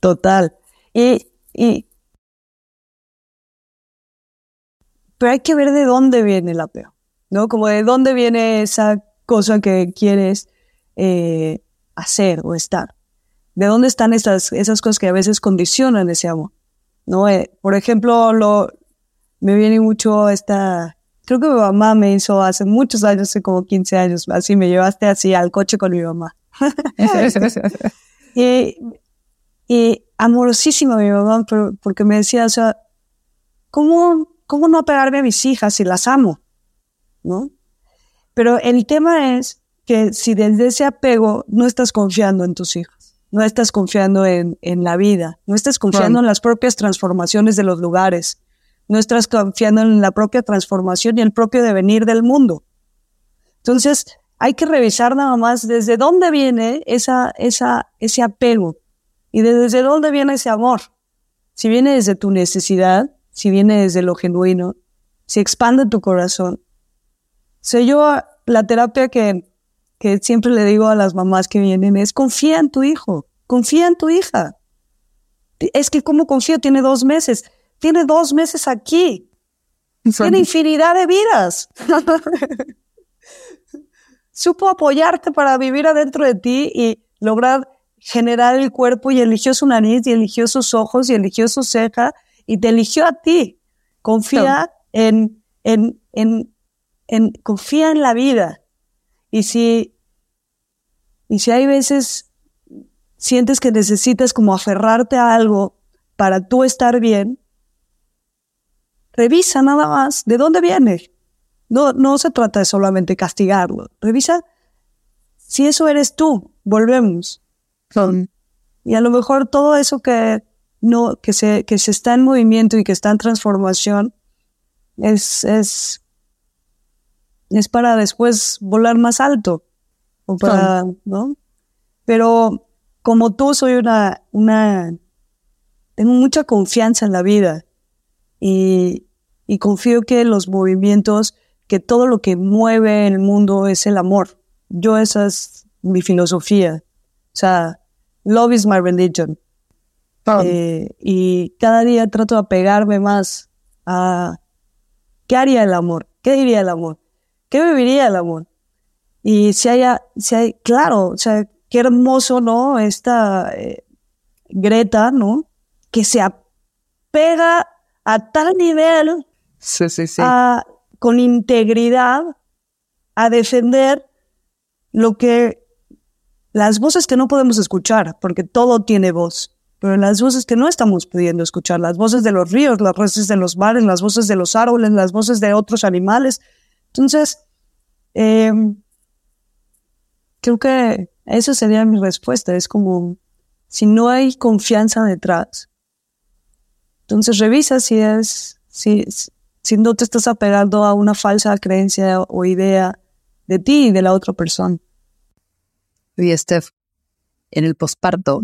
Speaker 2: Total. Y, y, pero hay que ver de dónde viene el apego, ¿no? Como de dónde viene esa cosa que quieres eh, hacer o estar. ¿De dónde están esas, esas cosas que a veces condicionan ese amor? ¿No? Eh, por ejemplo, lo, me viene mucho esta creo que mi mamá me hizo hace muchos años, hace como 15 años, así me llevaste así al coche con mi mamá. y, y amorosísima mi mamá, porque me decía, o sea, ¿cómo, ¿cómo no pegarme a mis hijas si las amo? ¿No? Pero el tema es que si desde ese apego no estás confiando en tus hijas, no estás confiando en, en la vida, no estás confiando en las propias transformaciones de los lugares, no estás confiando en la propia transformación y el propio devenir del mundo. Entonces, hay que revisar nada más desde dónde viene esa, ese apego y desde dónde viene ese amor. Si viene desde tu necesidad, si viene desde lo genuino, si expande tu corazón. Sé yo, la terapia que, que siempre le digo a las mamás que vienen es confía en tu hijo, confía en tu hija. Es que como confío, tiene dos meses tiene dos meses aquí. Tiene infinidad de vidas. Supo apoyarte para vivir adentro de ti y lograr generar el cuerpo y eligió su nariz y eligió sus ojos y eligió su ceja y te eligió a ti. Confía en, en, en, en, confía en la vida. Y si, y si hay veces sientes que necesitas como aferrarte a algo para tú estar bien, revisa nada más de dónde viene. No, no se trata de solamente castigarlo. Revisa si eso eres tú. Volvemos. Y a lo mejor todo eso que no, que se, que se está en movimiento y que está en transformación es, es, es para después volar más alto. O para, ¿no? Pero como tú soy una, una, tengo mucha confianza en la vida y, y confío que los movimientos, que todo lo que mueve el mundo es el amor. Yo esa es mi filosofía. O sea, love is my religion. Eh, y cada día trato de apegarme más a qué haría el amor, qué diría el amor, qué viviría el amor. Y si haya, si hay, claro, o sea, qué hermoso, ¿no? Esta eh, Greta, ¿no? Que se apega a tal nivel,
Speaker 1: sí.
Speaker 2: con integridad, a defender lo que las voces que no podemos escuchar, porque todo tiene voz, pero las voces que no estamos pudiendo escuchar, las voces de los ríos, las voces de los mares, las voces de los árboles, las voces de otros animales. Entonces, eh, creo que esa sería mi respuesta. Es como, si no hay confianza detrás, entonces revisa si es, si, si no te estás apegando a una falsa creencia o idea de ti y de la otra persona.
Speaker 1: Oye, Steph, en el posparto,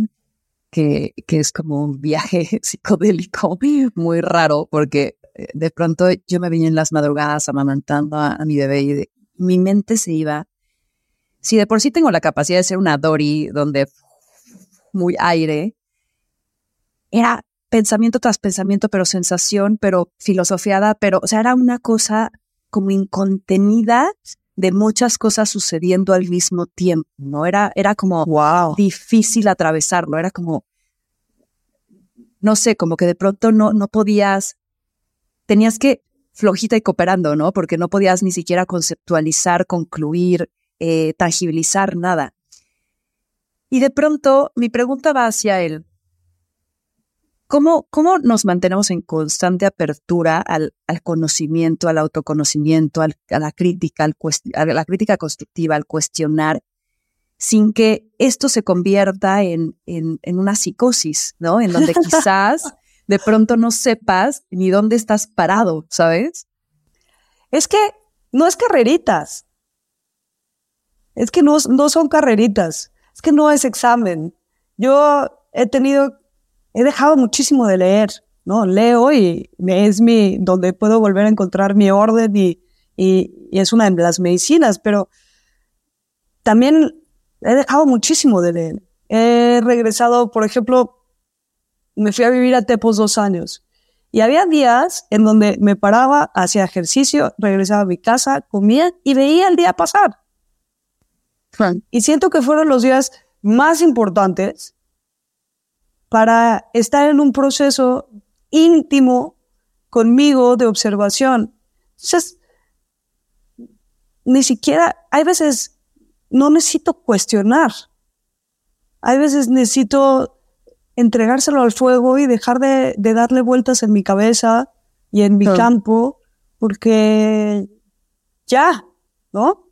Speaker 1: que, que es como un viaje psicodélico muy raro, porque eh, de pronto yo me vine en las madrugadas amamantando a, mi bebé y mi mente se iba. Si de por sí tengo la capacidad de ser una Dory, donde muy aire, era pensamiento tras pensamiento, pero sensación, pero filosofiada, pero, o sea, era una cosa como incontenida de muchas cosas sucediendo al mismo tiempo, ¿no? Era, era como
Speaker 2: wow.
Speaker 1: difícil atravesarlo, era como, no sé, como que de pronto no, no podías, tenías que flojita y cooperando, ¿no? Porque no podías ni siquiera conceptualizar, concluir, eh, tangibilizar nada. Y de pronto mi pregunta va hacia él. ¿Cómo, ¿Cómo nos mantenemos en constante apertura al, al conocimiento, al autoconocimiento, al, a la crítica, al a la crítica constructiva, al cuestionar, sin que esto se convierta en, en, en una psicosis, ¿no? En donde quizás de pronto no sepas ni dónde estás parado, ¿sabes?
Speaker 2: Es que no es carreritas. Es que no, no son carreritas. Es que no es examen. Yo he tenido he dejado muchísimo de leer, ¿no? Leo y es mi, donde puedo volver a encontrar mi orden y, y, es una de las medicinas, pero también he dejado muchísimo de leer. He regresado, por ejemplo, me fui a vivir a Tepos dos años. Y había días en donde me paraba, hacía ejercicio, regresaba a mi casa, comía y veía el día pasar. Y siento que fueron los días más importantes para estar en un proceso íntimo conmigo de observación. Entonces, ni siquiera, hay veces no necesito cuestionar. Hay veces necesito entregárselo al fuego y dejar de, darle vueltas en mi cabeza y en mi campo, porque ya, ¿no?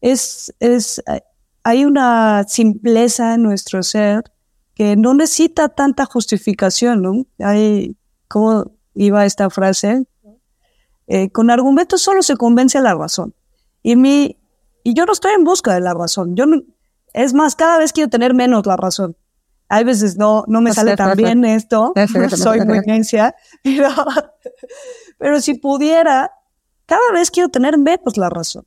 Speaker 2: Es, es, hay una simpleza en nuestro ser que no necesita tanta justificación, ¿no? Hay, ¿cómo iba esta frase? Eh, con argumentos solo se convence la razón. Y mi, y yo no estoy en busca de la razón. Yo es más, cada vez quiero tener menos la razón. Hay veces no, no me sale tan bien esto, soy muy necia, pero, pero si pudiera, cada vez quiero tener menos la razón.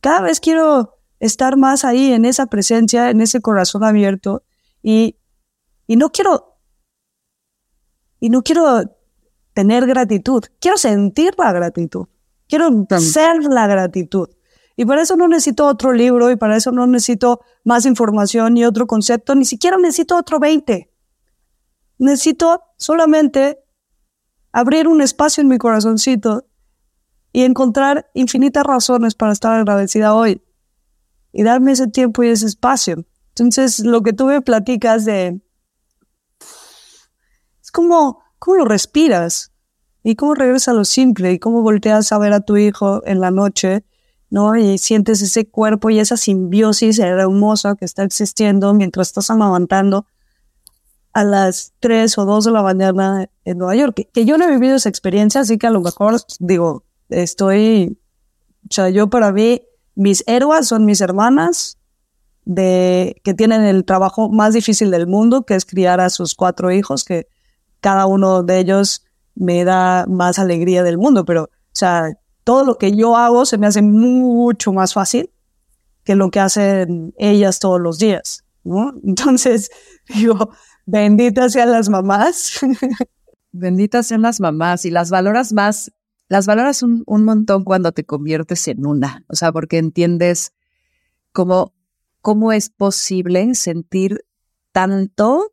Speaker 2: Cada vez quiero estar más ahí en esa presencia, en ese corazón abierto y, y no quiero, y no quiero tener gratitud, quiero sentir la gratitud, quiero ser la gratitud. Y para eso no necesito otro libro y para eso no necesito más información ni otro concepto, ni siquiera necesito otro 20. Necesito solamente abrir un espacio en mi corazoncito y encontrar infinitas razones para estar agradecida hoy y darme ese tiempo y ese espacio. Entonces, lo que tú me platicas de... Es como, ¿cómo lo respiras? ¿Y cómo regresa a lo simple? ¿Y cómo volteas a ver a tu hijo en la noche? ¿no? Y sientes ese cuerpo y esa simbiosis hermosa que está existiendo mientras estás amamantando a las 3 o 2 de la mañana en Nueva York. Que, yo no he vivido esa experiencia, así que a lo mejor, digo, estoy, o sea, yo para mí, mis héroes son mis hermanas, de, que tienen el trabajo más difícil del mundo, que es criar a sus cuatro hijos, que cada uno de ellos me da más alegría del mundo, pero, o sea, todo lo que yo hago se me hace mucho más fácil que lo que hacen ellas todos los días, ¿no? Entonces, digo, benditas sean las mamás.
Speaker 1: benditas sean las mamás y las valoras más, las valoras un, un montón cuando te conviertes en una, o sea, porque entiendes cómo, cómo es posible sentir tanto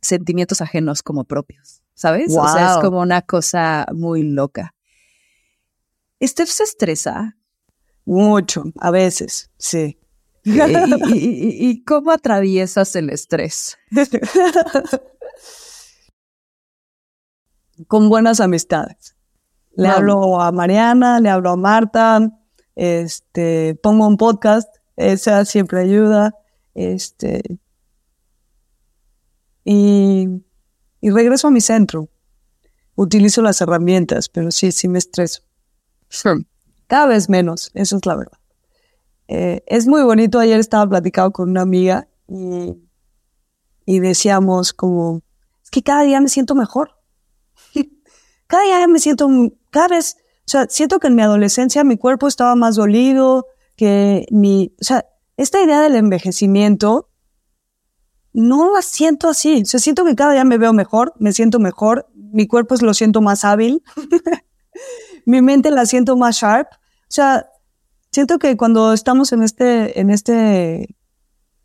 Speaker 1: sentimientos ajenos como propios, ¿sabes? O sea, es como una cosa muy loca. ¿Steph se estresa?
Speaker 2: Mucho, a veces, sí.
Speaker 1: ¿Y, cómo atraviesas el estrés?
Speaker 2: Con buenas amistades. Le hablo a Mariana, le hablo a Marta, este, pongo un podcast, esa siempre ayuda, este, y, y regreso a mi centro. Utilizo las herramientas, pero sí, sí me estreso. Cada vez menos, eso es la verdad. Eh, es muy bonito, ayer estaba platicando con una amiga y, y decíamos como, es que cada día me siento mejor. cada día me siento, cada vez, o sea, siento que en mi adolescencia mi cuerpo estaba más dolido, que mi, o sea, esta idea del envejecimiento no la siento así. O sea, siento que cada día me veo mejor, me siento mejor, mi cuerpo lo siento más hábil. mi mente la siento más sharp. O sea, siento que cuando estamos en este, en este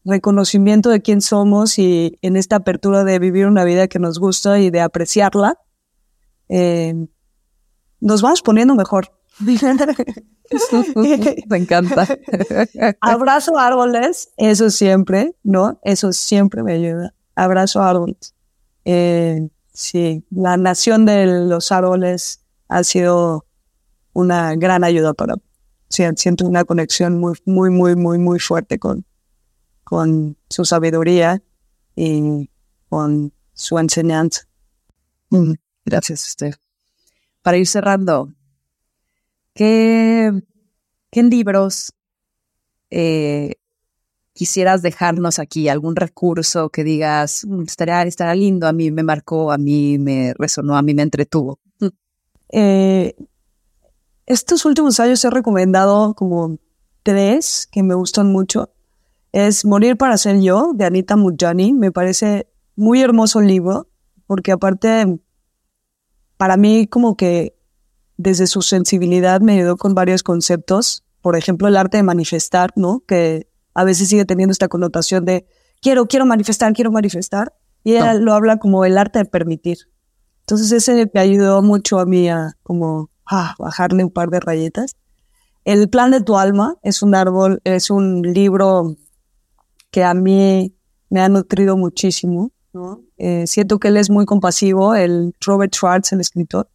Speaker 2: reconocimiento de quién somos y en esta apertura de vivir una vida que nos gusta y de apreciarla, eh, nos vamos poniendo mejor.
Speaker 1: Me encanta.
Speaker 2: Abrazo árboles, eso siempre, ¿no? Eso siempre me ayuda. Abrazo árboles. Eh, sí, la nación de los árboles ha sido una gran ayuda para siento una conexión muy, muy, muy, muy, muy fuerte con, con su sabiduría y con su enseñanza.
Speaker 1: Mm, gracias, Steph. Para ir cerrando, ¿qué, qué libros eh, quisieras dejarnos aquí? ¿Algún recurso que digas, mm, estaría, estaría lindo, a mí me marcó, a mí me resonó, a mí me entretuvo?
Speaker 2: Eh, estos últimos años he recomendado como tres que me gustan mucho. Es Morir para ser yo, de Anita Mujani. Me parece muy hermoso el libro, porque aparte, para mí como que desde su sensibilidad me ayudó con varios conceptos. Por ejemplo, el arte de manifestar, ¿no? Que a veces sigue teniendo esta connotación de quiero, quiero manifestar, quiero manifestar. Y ella lo habla como el arte de permitir. Entonces ese me ayudó mucho a mí a como ah, bajarle un par de rayitas. El plan de tu alma es un árbol, es un libro que a mí me ha nutrido muchísimo. ¿no? Eh, siento que él es muy compasivo, el Robert Schwartz, el escritor,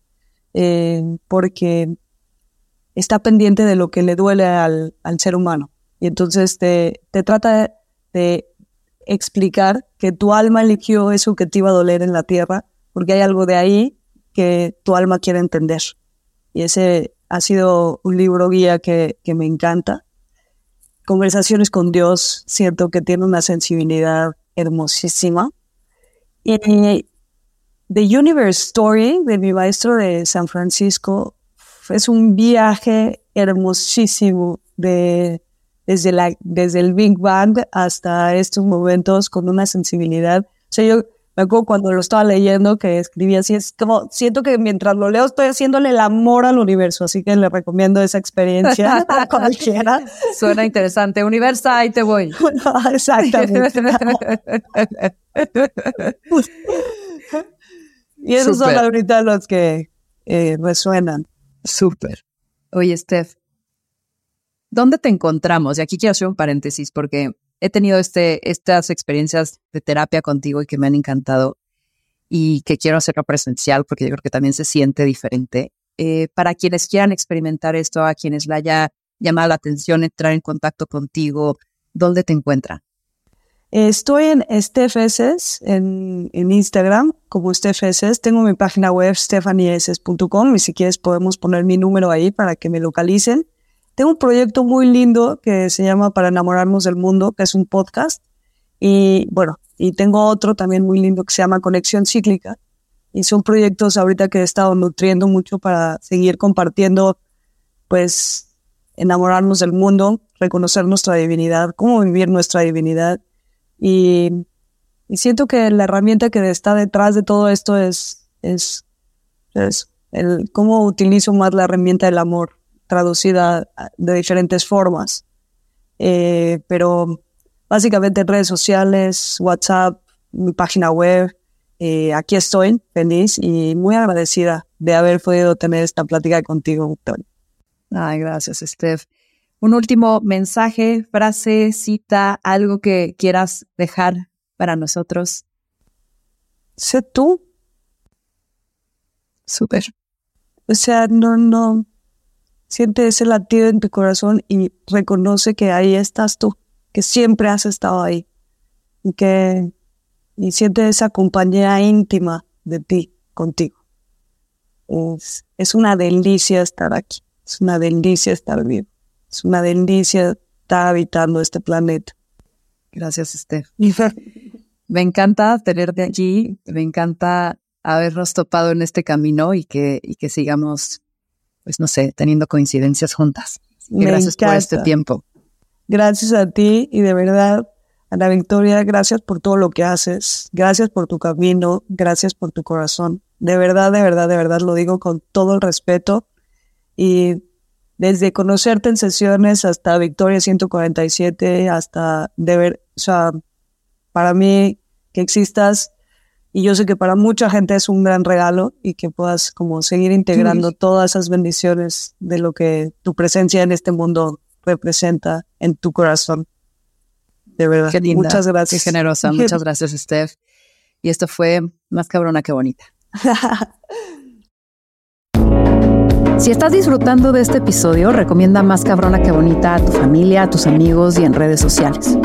Speaker 2: eh, porque está pendiente de lo que le duele al, al ser humano. Y entonces te, trata de explicar que tu alma eligió eso que te iba a doler en la tierra, porque hay algo de ahí que tu alma quiere entender y ese ha sido un libro guía que, que me encanta. Conversaciones con Dios, siento que tiene una sensibilidad hermosísima. Y The Universe Story de mi maestro de San Francisco es un viaje hermosísimo de, desde, la, desde el Big Bang hasta estos momentos con una sensibilidad. O sea, yo me acuerdo cuando lo estaba leyendo que escribía así, es como, siento que mientras lo leo estoy haciéndole el amor al universo, así que le recomiendo esa experiencia a cualquiera.
Speaker 1: Suena interesante. Universa, ahí te voy.
Speaker 2: Exactamente. y esos son ahorita los que eh, resuenan.
Speaker 1: Súper. Oye, Steph, ¿dónde te encontramos? Y aquí quiero hacer un paréntesis porque he tenido este, estas experiencias de terapia contigo y que me han encantado. y que quiero hacerlo presencial porque yo creo que también se siente diferente. Eh, para quienes quieran experimentar esto, a quienes la haya llamado la atención, entrar en contacto contigo, ¿dónde te encuentra?
Speaker 2: Estoy en StephSS en, en Instagram como StephSS. Tengo mi página web stephanieses.com y si quieres podemos poner mi número ahí para que me localicen. Tengo un proyecto muy lindo que se llama Para enamorarnos del mundo, que es un podcast. Y bueno, y tengo otro también muy lindo que se llama Conexión Cíclica. Y son proyectos ahorita que he estado nutriendo mucho para seguir compartiendo, pues, enamorarnos del mundo, reconocer nuestra divinidad, cómo vivir nuestra divinidad. Y, siento que la herramienta que está detrás de todo esto es, es, es el cómo utilizo más la herramienta del amor, traducida de diferentes formas. Eh, pero básicamente en redes sociales, WhatsApp, mi página web. Eh, aquí estoy, feliz y muy agradecida de haber podido tener esta plática contigo, Victoria.
Speaker 1: Ay, gracias, Steph. Un último mensaje, frase, cita, algo que quieras dejar para nosotros.
Speaker 2: Sé tú.
Speaker 1: Súper.
Speaker 2: O sea, no, no. Siente ese latido en tu corazón y reconoce que ahí estás tú que siempre has estado ahí y que y siente esa compañía íntima de ti, contigo. Es, es una delicia estar aquí, es una delicia estar vivo, es una delicia estar habitando este planeta.
Speaker 1: Gracias, Steph. me encanta tenerte aquí, me encanta habernos topado en este camino y que, y que sigamos, pues no sé, teniendo coincidencias juntas. gracias por este tiempo.
Speaker 2: Gracias a ti y de verdad, Ana Victoria, gracias por todo lo que haces, gracias por tu camino, gracias por tu corazón. De verdad, de verdad, de verdad lo digo con todo el respeto y desde conocerte en sesiones hasta Victoria 147, hasta de ver, o sea, para mí que existas y yo sé que para mucha gente es un gran regalo y que puedas como seguir integrando todas esas bendiciones de lo que tu presencia en este mundo representa en tu corazón. De verdad. Muchas gracias.
Speaker 1: Qué generosa. Muchas gracias, Steph. Y esto fue más cabrona que bonita. Si estás disfrutando de este episodio, recomienda Más cabrona que bonita a tu familia, a tus amigos y en redes sociales.